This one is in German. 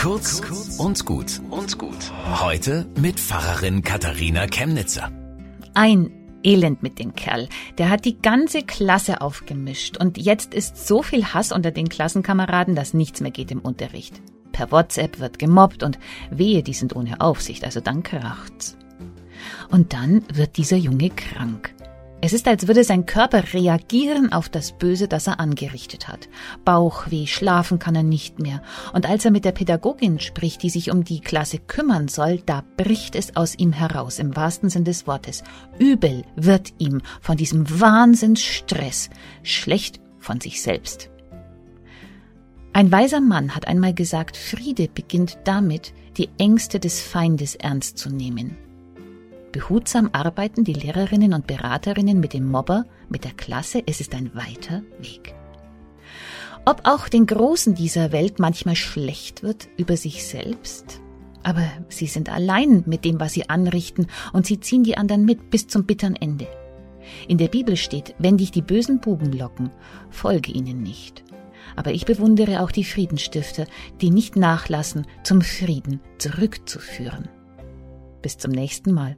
Kurz und gut und gut. Heute mit Pfarrerin Katharina Chemnitzer. Ein Elend mit dem Kerl. Der hat die ganze Klasse aufgemischt und jetzt ist so viel Hass unter den Klassenkameraden, dass nichts mehr geht im Unterricht. Per WhatsApp wird gemobbt und wehe, die sind ohne Aufsicht, also dann kracht's. Und dann wird dieser Junge krank. Es ist, als würde sein Körper reagieren auf das Böse, das er angerichtet hat. Bauchweh, schlafen kann er nicht mehr. Und als er mit der Pädagogin spricht, die sich um die Klasse kümmern soll, da bricht es aus ihm heraus, im wahrsten Sinn des Wortes. Übel wird ihm von diesem Wahnsinnsstress, schlecht von sich selbst. Ein weiser Mann hat einmal gesagt, Friede beginnt damit, die Ängste des Feindes ernst zu nehmen. Behutsam arbeiten die Lehrerinnen und Beraterinnen mit dem Mobber, mit der Klasse, es ist ein weiter Weg. Ob auch den Großen dieser Welt manchmal schlecht wird über sich selbst, aber sie sind allein mit dem, was sie anrichten, und sie ziehen die anderen mit bis zum bitteren Ende. In der Bibel steht, wenn dich die bösen Buben locken, folge ihnen nicht. Aber ich bewundere auch die Friedenstifter, die nicht nachlassen, zum Frieden zurückzuführen. Bis zum nächsten Mal.